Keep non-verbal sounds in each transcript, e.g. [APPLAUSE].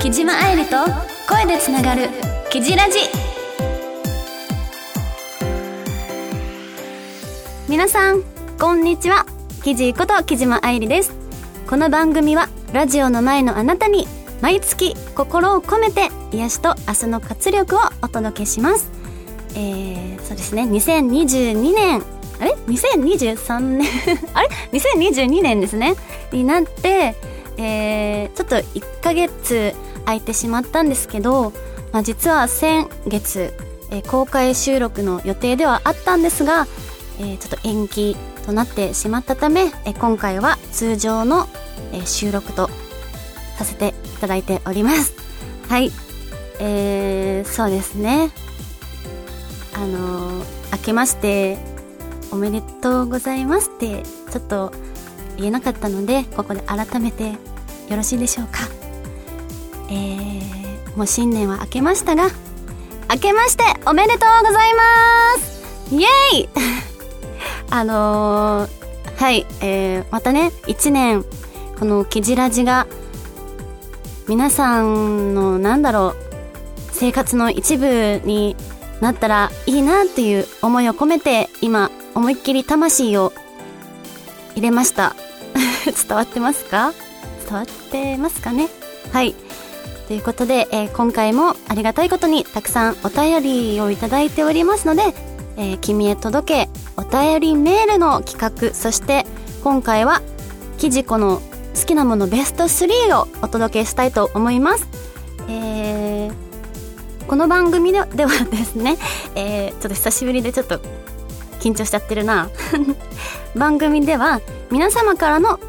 木島愛理と声でつながる「キジラジ」皆さんこんにちは。キジこと木島愛理です。この番組はラジオの前のあなたに毎月心を込めて癒しと明日の活力をお届けします。えー、そうですね。2022年あれ？2023年。[LAUGHS] あれ？2022年ですね。になってえー、ちょっと1ヶ月空いてしまったんですけど、まあ、実は先月、えー、公開収録の予定ではあったんですが、えー、ちょっと延期となってしまったため、えー、今回は通常の、えー、収録とさせていただいております。はい。えー、そうですね。あのー、明けましておめでとうございますってちょっと言えなかったのでここで改めてよろしいでしょうか。えー、もう新年は明けましたが明けましておめでとうございます。イエーイ！[LAUGHS] あのー、はい、えー、またね1年このキジラジが皆さんのなんだろう生活の一部になったらいいなっていう思いを込めて今思いっきり魂を入れました。[LAUGHS] 伝わってますか？伝わってますかね？はい。ということで、えー、今回もありがたいことにたくさんお便りをいただいておりますので「えー、君へ届け」お便りメールの企画そして今回はキジコの好きなものベスト3をお届けしたいと思います。えー、この番組ではですね、えー、ちょっと久しぶりでちょっと緊張しちゃってるな。[LAUGHS] 番組では皆様からの、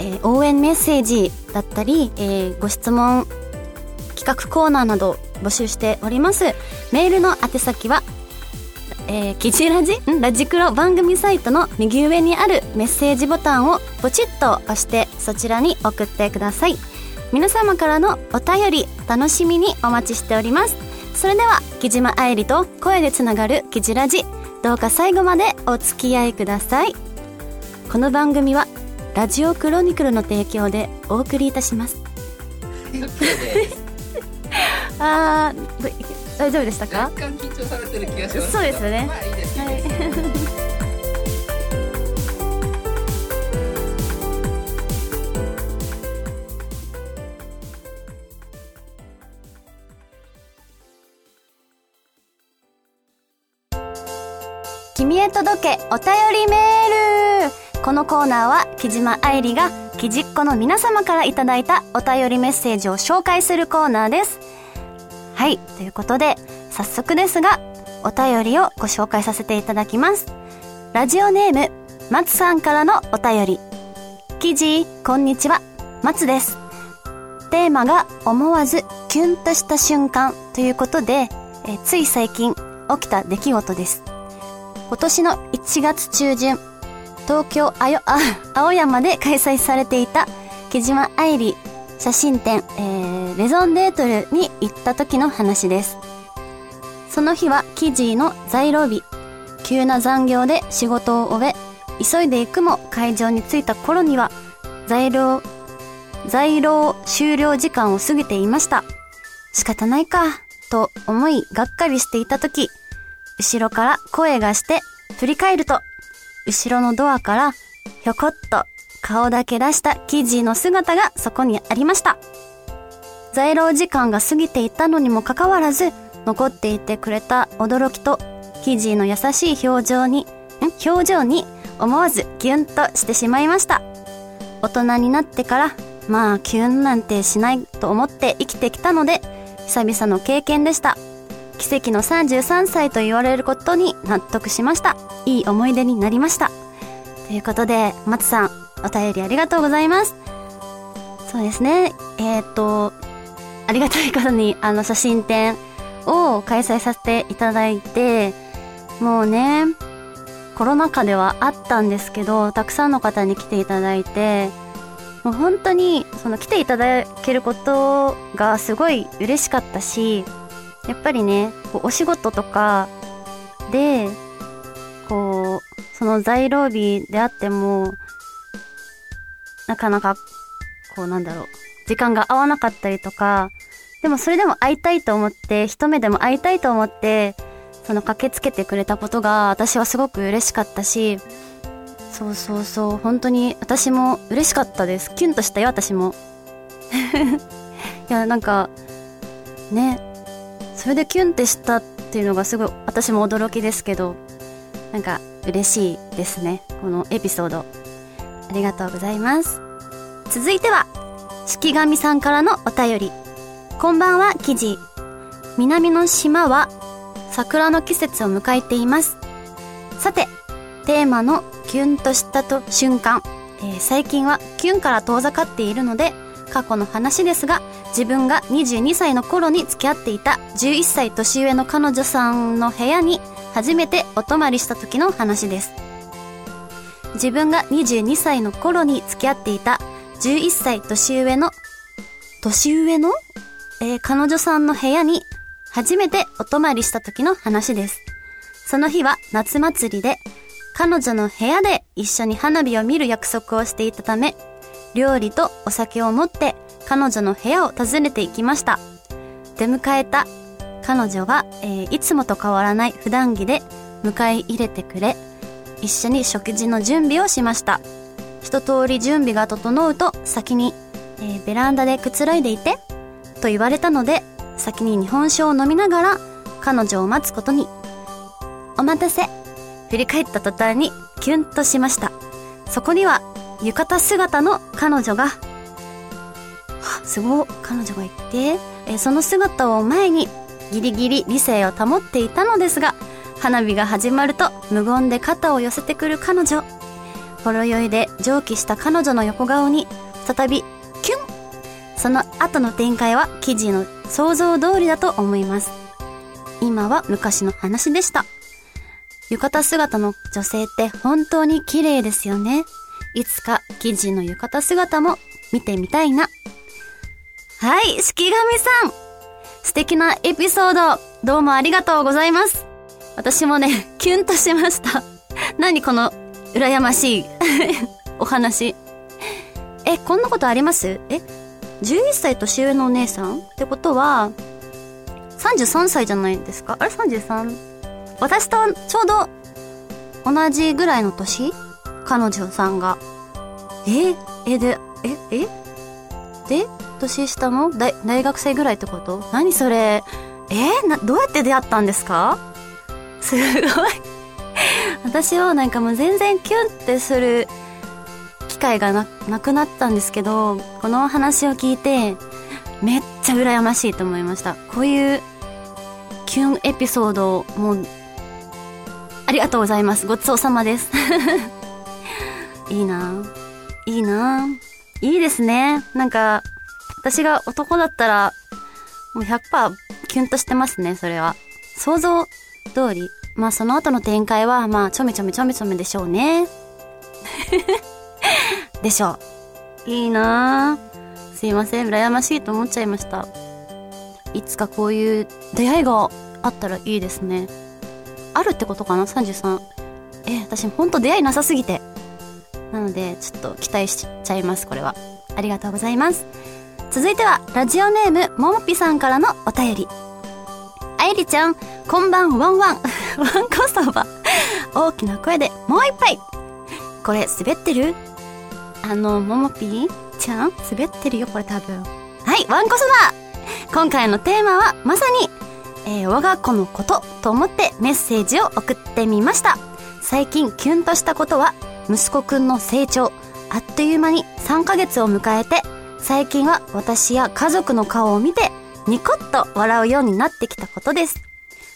えー、応援メッセージだったり、えー、ご質問企画コーナーなど募集しております。メールの宛先はえー、キジラジ？ラジクロ番組サイトの右上にあるメッセージボタンをポチッと押してそちらに送ってください。皆様からのお便り楽しみにお待ちしております。それでは木島愛理と声でつながるキジラジどうか最後までお付き合いください。この番組はラジオクロニクルの提供でお送りいたします。[LAUGHS] あー大丈夫でしたか？若干緊張されてる気がしますそうですよね、まあいい君へ届けお便りメール。このコーナーは木島愛理がきじっ子の皆様からいただいたお便りメッセージを紹介するコーナーです。はいということで早速ですがお便りをご紹介させていただきます。ラジオネーム松さんからのお便り。記事こんにちは。松です。テーマが思わずキュンとした瞬間ということでえつい最近起きた出来事です。今年の1月中旬、東京あよあ青山で開催されていた木島愛理写真展、えー、レゾンデートルに行った時の話です。その日は記事の在労日。急な残業で仕事を終え、急いで行くも会場に着いた頃には、在労、在労終了時間を過ぎていました。仕方ないか、と思いがっかりしていた時、後ろから声がして振り返ると、後ろのドアからひょこっと顔だけ出したキジの姿がそこにありました。在労時間が過ぎていたのにもかかわらず、残っていてくれた驚きと、キジの優しい表情に、ん？表情に思わずキュンとしてしまいました。大人になってから、まあキュンなんてしないと思って生きてきたので、久々の経験でした。奇跡の33歳と言われることに納得しました。いい思い出になりました。ということで、松さん、お便りありがとうございます。そうですね。えっ、と、ありがたいことに、あの、写真展を開催させていただいて、もうね、コロナ禍ではあったんですけど、たくさんの方に来ていただいて、もう本当に、その来ていただけることがすごい嬉しかったし、やっぱりね、こうお仕事とかで、こう、その在労日であっても、なかなか、こうなんだろう、時間が合わなかったりとか、でもそれでも会いたいと思って、一目でも会いたいと思って、その駆けつけてくれたことが私はすごく嬉しかったし、そうそうそう、本当に私も嬉しかったです。キュンとしたよ、私も。[LAUGHS] いや、なんか、ね、それでキュンってしたっていうのがすごい私も驚きですけど、なんか嬉しいですね。このエピソード。ありがとうございます。続いては、式神さんからのお便り。こんばんは、記事。南の島は桜の季節を迎えています。さて、テーマのキュンとしたと瞬間、えー、最近はキュンから遠ざかっているので、過去の話ですが、自分が22歳の頃に付き合っていた11歳年上の彼女さんの部屋に初めてお泊まりした時の話です。自分が22歳の頃に付き合っていた11歳年上の、年上の？えー、彼女さんの部屋に初めてお泊まりした時の話です。その日は夏祭りで、彼女の部屋で一緒に花火を見る約束をしていたため、料理とお酒を持って彼女の部屋を訪ねて行きました。出迎えた彼女は、えー、いつもと変わらない普段着で迎え入れてくれ、一緒に食事の準備をしました。一通り準備が整うと先に、えー、ベランダでくつろいでいて、と言われたので、先に日本酒を飲みながら彼女を待つことに。お待たせ。振り返った途端にキュンとしました。そこには浴衣姿の彼女が、すごい、彼女がいて、えその姿を前にギリギリ理性を保っていたのですが、花火が始まると無言で肩を寄せてくる彼女。ほろ酔いで蒸気した彼女の横顔に再びキュンその後の展開は記事の想像通りだと思います。今は昔の話でした。浴衣姿の女性って本当に綺麗ですよね。いつか記事の浴衣姿も見てみたいな。はい、式神さん素敵なエピソード、どうもありがとうございます。私もね、[LAUGHS] キュンとしました。[LAUGHS] 何この、羨ましい [LAUGHS] お話。え、こんなことあります？え、11歳年上のお姉さん？ってことは、33歳じゃないですか？あれ 33? 私とちょうど同じぐらいの年？彼女さんが。ええ、で、え、えで年下の大大学生ぐらいってこと？何それ？えな、どうやって出会ったんですか？すごい [LAUGHS] 私はなんかもう全然キュンってする機会がななくなったんですけど、この話を聞いて、めっちゃ羨ましいと思いました。こういうキュンエピソードもう、ありがとうございます。ごちそうさまです。[LAUGHS] いいないいないいですね。なんか、私が男だったら、もう100%キュンとしてますね、それは。想像通り。まあその後の展開は、まあちょめちょめちょめちょめでしょうね。[LAUGHS] でしょう。いいなぁ。すいません、羨ましいと思っちゃいました。いつかこういう出会いがあったらいいですね。あるってことかな ?33。え、私ほんと出会いなさすぎて。なので、ちょっと期待しちゃいます、これは。ありがとうございます。続いては、ラジオネーム、ももぴさんからのお便り。あゆりちゃん、こんばんワンワン。[LAUGHS] ワンコそば。大きな声でもう一杯。これ滑ってる？あの、ももぴちゃん？滑ってるよ、これ多分。はい、ワンコそば今回のテーマは、まさに、えー、我が子のことと思ってメッセージを送ってみました。最近キュンとしたことは、息子くんの成長。あっという間に3ヶ月を迎えて、最近は私や家族の顔を見て、ニコッと笑うようになってきたことです。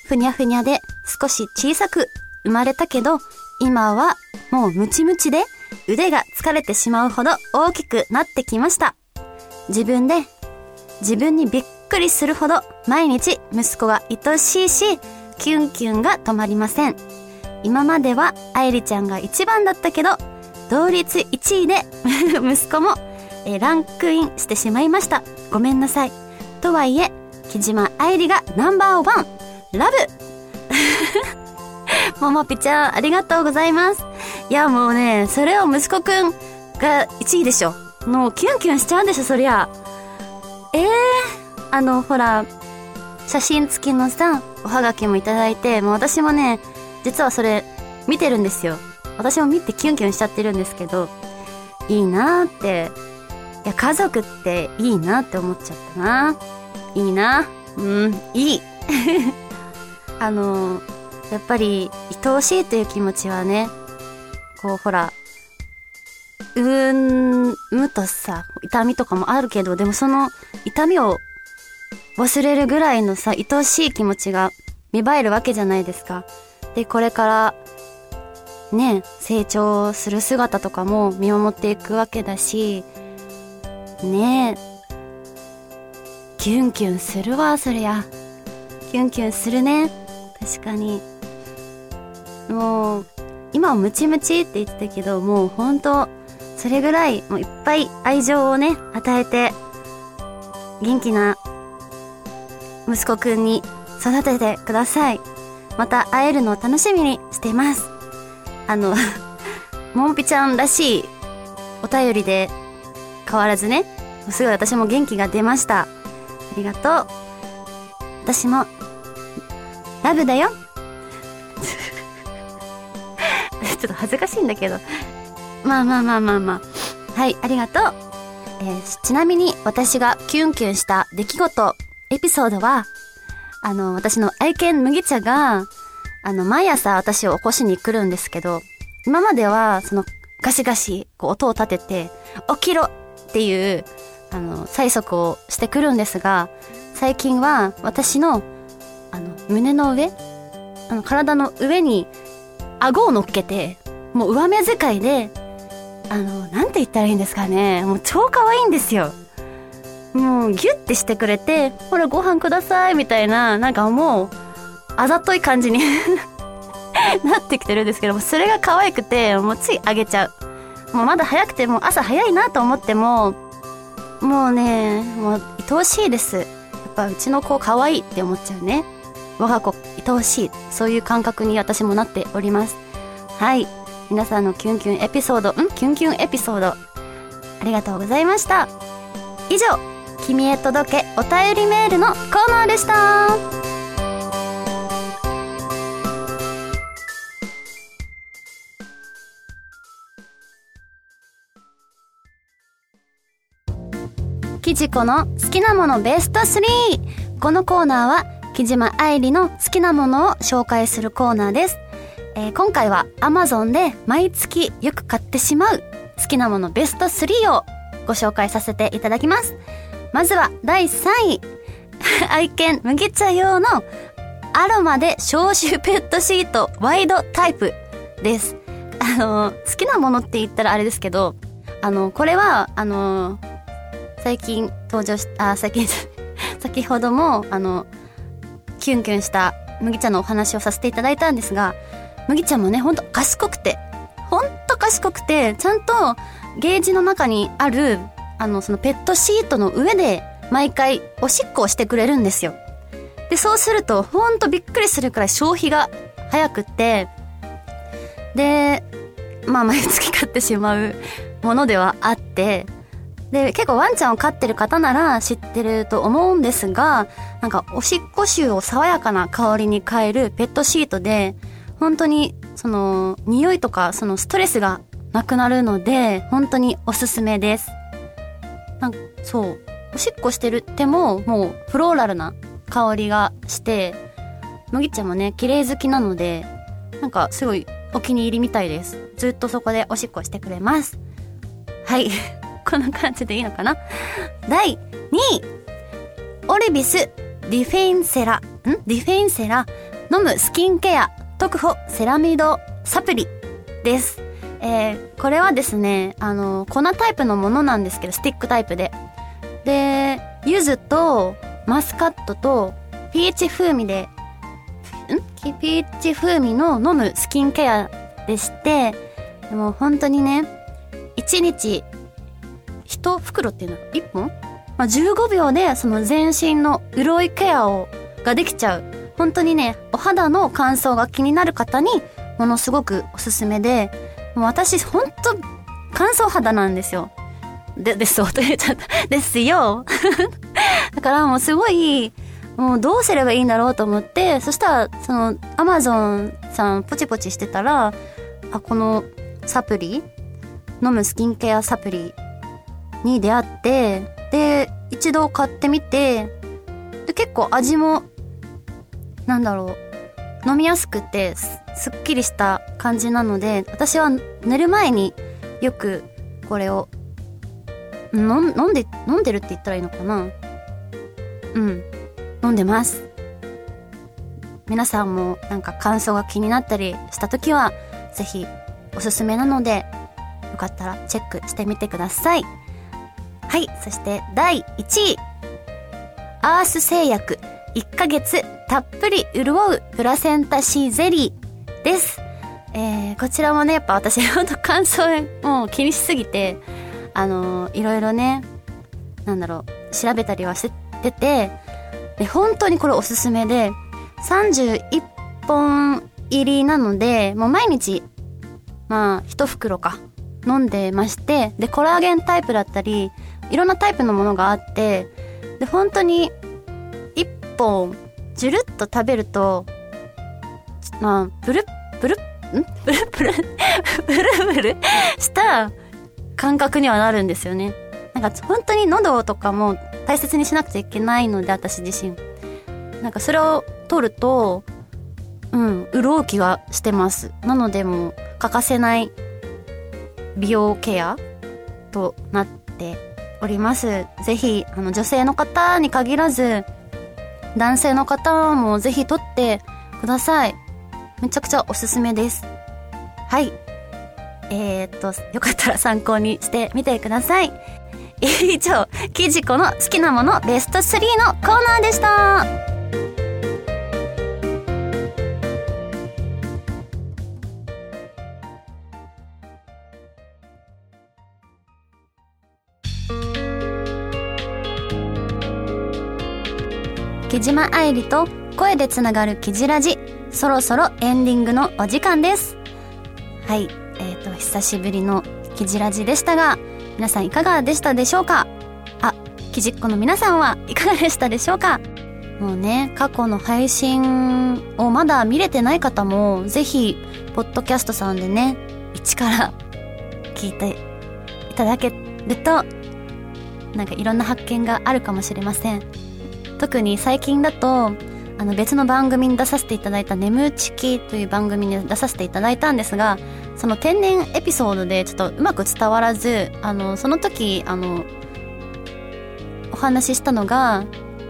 ふにゃふにゃで少し小さく生まれたけど、今はもうムチムチで腕が疲れてしまうほど大きくなってきました。自分で自分にびっくりするほど毎日息子が愛しいし、キュンキュンが止まりません。今までは愛梨ちゃんが一番だったけど、同率1位で [LAUGHS] 息子もえランクインしてしまいました。ごめんなさい。とはいえ、木島愛理がナンバーワン、ラブ [LAUGHS] ももぴちゃん、ありがとうございます。いやもうね、それを息子くんが1位でしょ。もうキュンキュンしちゃうんでしょ、そりゃ。ええー、あの、ほら、写真付きのさ、おはがきもいただいて、もう私もね、実はそれ、見てるんですよ。私も見てキュンキュンしちゃってるんですけど、いいなーって、いや、家族っていいなって思っちゃったな。いいな。うん、いい。[LAUGHS] あの、やっぱり、愛おしいという気持ちはね、こう、ほら、うーんむとさ、痛みとかもあるけど、でもその痛みを忘れるぐらいのさ、愛おしい気持ちが芽生えるわけじゃないですか。で、これから、ね、成長する姿とかも見守っていくわけだし、ねキュンキュンするわ、そりゃ。キュンキュンするね。確かに。もう、今はムチムチって言ってたけど、もうほんと、それぐらい、もういっぱい愛情をね、与えて、元気な息子くんに育ててください。また会えるのを楽しみにしています。あの、もんぴちゃんらしいお便りで変わらずね、すごい私も元気が出ました。ありがとう。私も、ラブだよ。[LAUGHS] ちょっと恥ずかしいんだけど。まあまあまあまあまあ。はい、ありがとう。えー、ちなみに私がキュンキュンした出来事、エピソードは、あの、私の愛犬麦茶が、あの、毎朝私を起こしに来るんですけど、今までは、その、ガシガシ、こう、音を立てて、起きろっていう、あの、催促をしてくるんですが、最近は、私の、あの、胸の上あの、体の上に、顎を乗っけて、もう上目遣いで、あの、なんて言ったらいいんですかね。もう超可愛いんですよ。もうギュッてしてくれて、ほらご飯くださいみたいな、なんかもう、あざとい感じに [LAUGHS] なってきてるんですけども、それが可愛くて、もうついあげちゃう。もうまだ早くても朝早いなと思っても、もうね、もう愛おしいです。やっぱうちの子可愛いって思っちゃうね。我が子愛おしい。そういう感覚に私もなっております。はい。皆さんのキュンキュンエピソード、ん？キュンキュンエピソード、ありがとうございました。以上、君へ届けお便りメールのコーナーでした。きじこの好きなものベスト 3! このコーナーは木島愛理の好きなものを紹介するコーナーです。えー、今回は Amazon で毎月よく買ってしまう好きなものベスト3をご紹介させていただきます。まずは第3位。[LAUGHS] 愛犬麦茶用のアロマで消臭ペットシートワイドタイプです。あの、好きなものって言ったらあれですけど、あの、これは、あの、最近登場し、あ、最近、[LAUGHS] 先ほども、あの、キュンキュンした麦茶のお話をさせていただいたんですが、麦ちゃんもね、ほんと賢くて、ほんと賢くて、ちゃんとゲージの中にある、あの、そのペットシートの上で、毎回おしっこをしてくれるんですよ。で、そうすると、ほんとびっくりするくらい消費が早くて、で、まあ毎月買ってしまうものではあって、で、結構ワンちゃんを飼ってる方なら知ってると思うんですが、なんかおしっこ臭を爽やかな香りに変えるペットシートで、本当にその匂いとかそのストレスがなくなるので本当におすすめですなんかそうおしっこしてるってももうフローラルな香りがして麦ちゃんもね綺麗好きなのでなんかすごいお気に入りみたいです。ずっとそこでおしっこしてくれます。はい。[LAUGHS] こんな感じでいいのかな？第2位。オリビスディフェンセラ。ん？ディフェンセラ。飲むスキンケア。特保セラミドサプリです。えー、これはですね、あの、粉タイプのものなんですけど、スティックタイプで。で、柚子とマスカットとピーチ風味で、ん？ピーチ風味の飲むスキンケアでして、でも本当にね、1日1袋っていうの？は1本？まあ、15秒でその全身の潤いケアをができちゃう。本当にね、お肌の乾燥が気になる方にものすごくおすすめで、私ほんと乾燥肌なんですよ。で、ですよ、と言っちゃった。ですよ。[LAUGHS] だからもうすごい、もうどうすればいいんだろうと思って、そしたら、その、アマゾンさんポチポチしてたら、あ、このサプリ飲むスキンケアサプリに出会って、で、一度買ってみて、で、結構味も、なんだろう、飲みやすくてす、っきりした感じなので、私は寝る前によくこれを、飲んで、飲んでるって言ったらいいのかな？うん。飲んでます。皆さんもなんか感想が気になったりした時は、ぜひおすすめなので、よかったらチェックしてみてください。はい、そして第1位。アース製薬1ヶ月たっぷり潤うプラセンタシーゼリーです。えー、こちらもね、やっぱ私ほんと感想もう気にしすぎて、あのー、いろいろね、なんだろう、調べたりはしてて、で、本当にこれおすすめで、31本入りなので、もう毎日、まあ、一袋か、飲んでまして、で、コラーゲンタイプだったり、いろんなタイプのものがあって、で、本当に、一本、ジュルッと食べると、まあ、ブルッ、ブル、ん？ブルブル、[LAUGHS] ブルブル？した感覚にはなるんですよね。なんか本当に喉とかも大切にしなくちゃいけないので、私自身。なんかそれを取ると、うん、潤う気がしてます。なのでもう欠かせない美容ケアとなっております。ぜひ、あの女性の方に限らず、男性の方もぜひ取ってください。めちゃくちゃおすすめです。はい。えー、っと、よかったら参考にしてみてください。[LAUGHS] 以上、キジコの好きなものベスト3のコーナーでした。木島愛理と声でつながるキジラジ、そろそろエンディングのお時間です。はい、えっ、ー、と、久しぶりのキジラジでしたが、皆さんいかがでしたでしょうか？あ、キジっ子の皆さんはいかがでしたでしょうか？もうね、過去の配信をまだ見れてない方も、ぜひ、ポッドキャストさんでね、一から [LAUGHS] 聞いていただけると、なんかいろんな発見があるかもしれません。特に最近だと、あの別の番組に出させていただいた眠ちきという番組に出させていただいたんですが、その天然エピソードでちょっとうまく伝わらず、あの、その時、あの、お話ししたのが、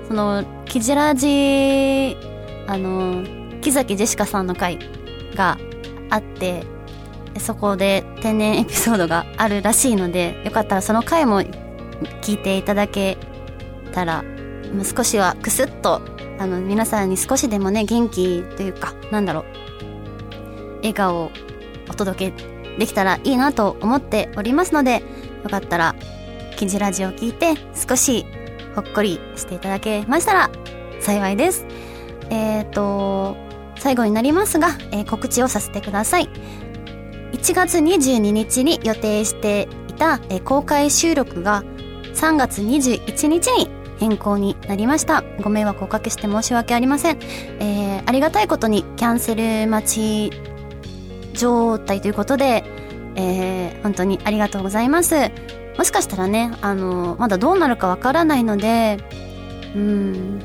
その、キジラジ、あの、木崎ジェシカさんの回があって、そこで天然エピソードがあるらしいので、よかったらその回も聞いていただけたら、少しはクスッと、あの、皆さんに少しでもね、元気というか、なんだろう、笑顔をお届けできたらいいなと思っておりますので、よかったら、記事ラジオを聞いて少しほっこりしていただけましたら幸いです。えっ、ー、と、最後になりますが、えー、告知をさせてください。1月22日に予定していた、えー、公開収録が3月21日に変更になりました。ご迷惑をおかけして申し訳ありません。えー、ありがたいことにキャンセル待ち状態ということで、えー、本当にありがとうございます。もしかしたらね、あの、まだどうなるかわからないので、うん、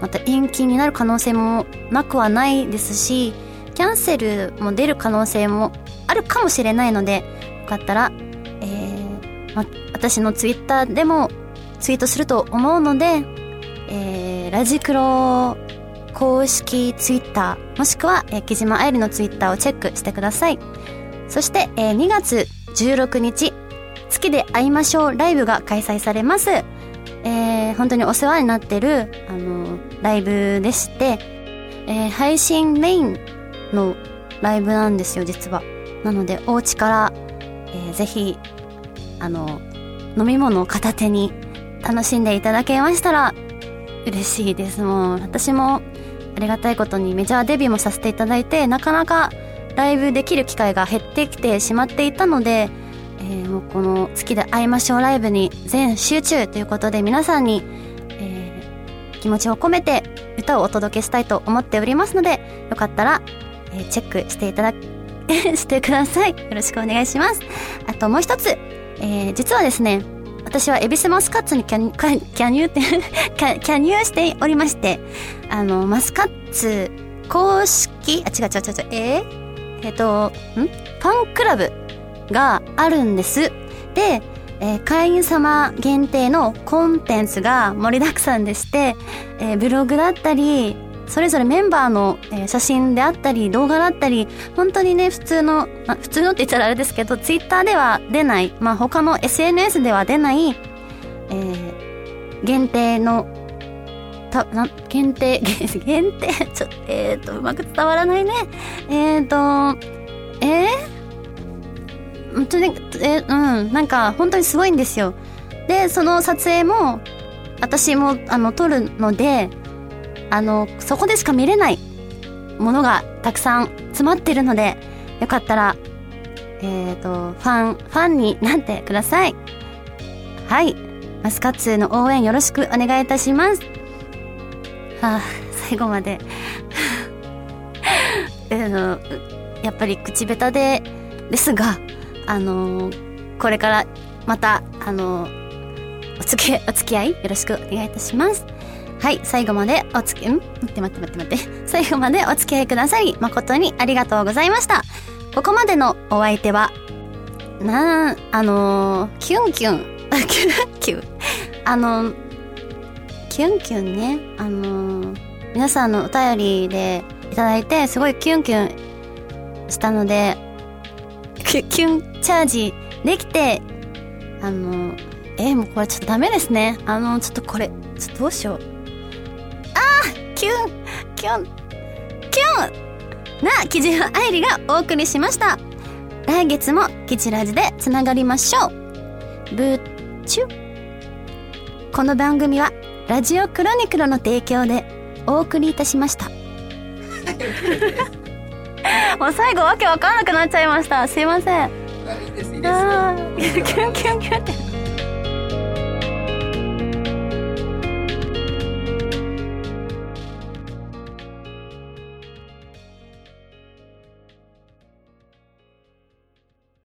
また延期になる可能性もなくはないですし、キャンセルも出る可能性もあるかもしれないので、よかったら、えー、ま、私のツイッターでもツイートすると思うので、えー、ラジクロ公式ツイッター、もしくは、えー、木島愛理のツイッターをチェックしてください。そして、えー、2月16日、月で会いましょうライブが開催されます。えー、本当にお世話になってる、あのー、ライブでして、えー、配信メインのライブなんですよ、実は。なので、お家から、えー、ぜひ、あの、飲み物を片手に楽しんでいただけましたら、嬉しいです。もう、私もありがたいことにメジャーデビューもさせていただいて、なかなかライブできる機会が減ってきてしまっていたので、えー、もうこの月で会いましょうライブに全集中ということで皆さんに、えー、気持ちを込めて歌をお届けしたいと思っておりますので、よかったら、えー、チェックしていただ [LAUGHS] してください。よろしくお願いします。あともう一つ、えー、実はですね、私はエビスマスカッツにキャニキャニューって [LAUGHS] キャニューしておりまして、あの、マスカッツ公式、あ、違う違う違う違う、えー、えっ、ー、と、ん？ファンクラブがあるんです。で、えー、会員様限定のコンテンツが盛りだくさんでして、えー、ブログだったり、それぞれメンバーの、えー、写真であったり、動画だったり、本当にね、普通の、ま、普通のって言ったらあれですけど、ツイッターでは出ない、まあ、他の SNS では出ない、えー、限定の、た、な、限定、[LAUGHS] 限定、ちょ、えっ、と、うまく伝わらないね。えっ、と、えー？本当に、え、うん、なんか本当にすごいんですよ。で、その撮影も、私も、あの、撮るので、あの、そこでしか見れないものがたくさん詰まってるので、よかったら、えっ、ー、と、ファン、ファンになってください。はい。マスカッツへの応援よろしくお願いいたします。はあ、最後まで [LAUGHS] あの、やっぱり口下手で、ですが、あの、これからまた、あの、お付き、お付き合いよろしくお願いいたします。はい、最後までお付き、ん？待って待って待って待って。[LAUGHS] 最後までお付き合いくださり、誠にありがとうございました。ここまでのお相手は、なあのー、キュンキュン、キュンキュン、あのキュンキュンね、あの皆さんのお便りでいただいて、すごいキュンキュンしたので、キュンチャージできて、あの、えー、もうこれちょっとダメですね。あの、ちょっとこれ、ちょっとどうしよう。キュンキュンキュンな、キジ愛理がお送りしました。来月もキジラジでつながりましょう。ぶっちゅ。この番組は、ラジオクロニクルの提供でお送りいたしました。[LAUGHS] もう最後わけわかんなくなっちゃいました。すいません。いいです、いいです。キュンキュンキュンって。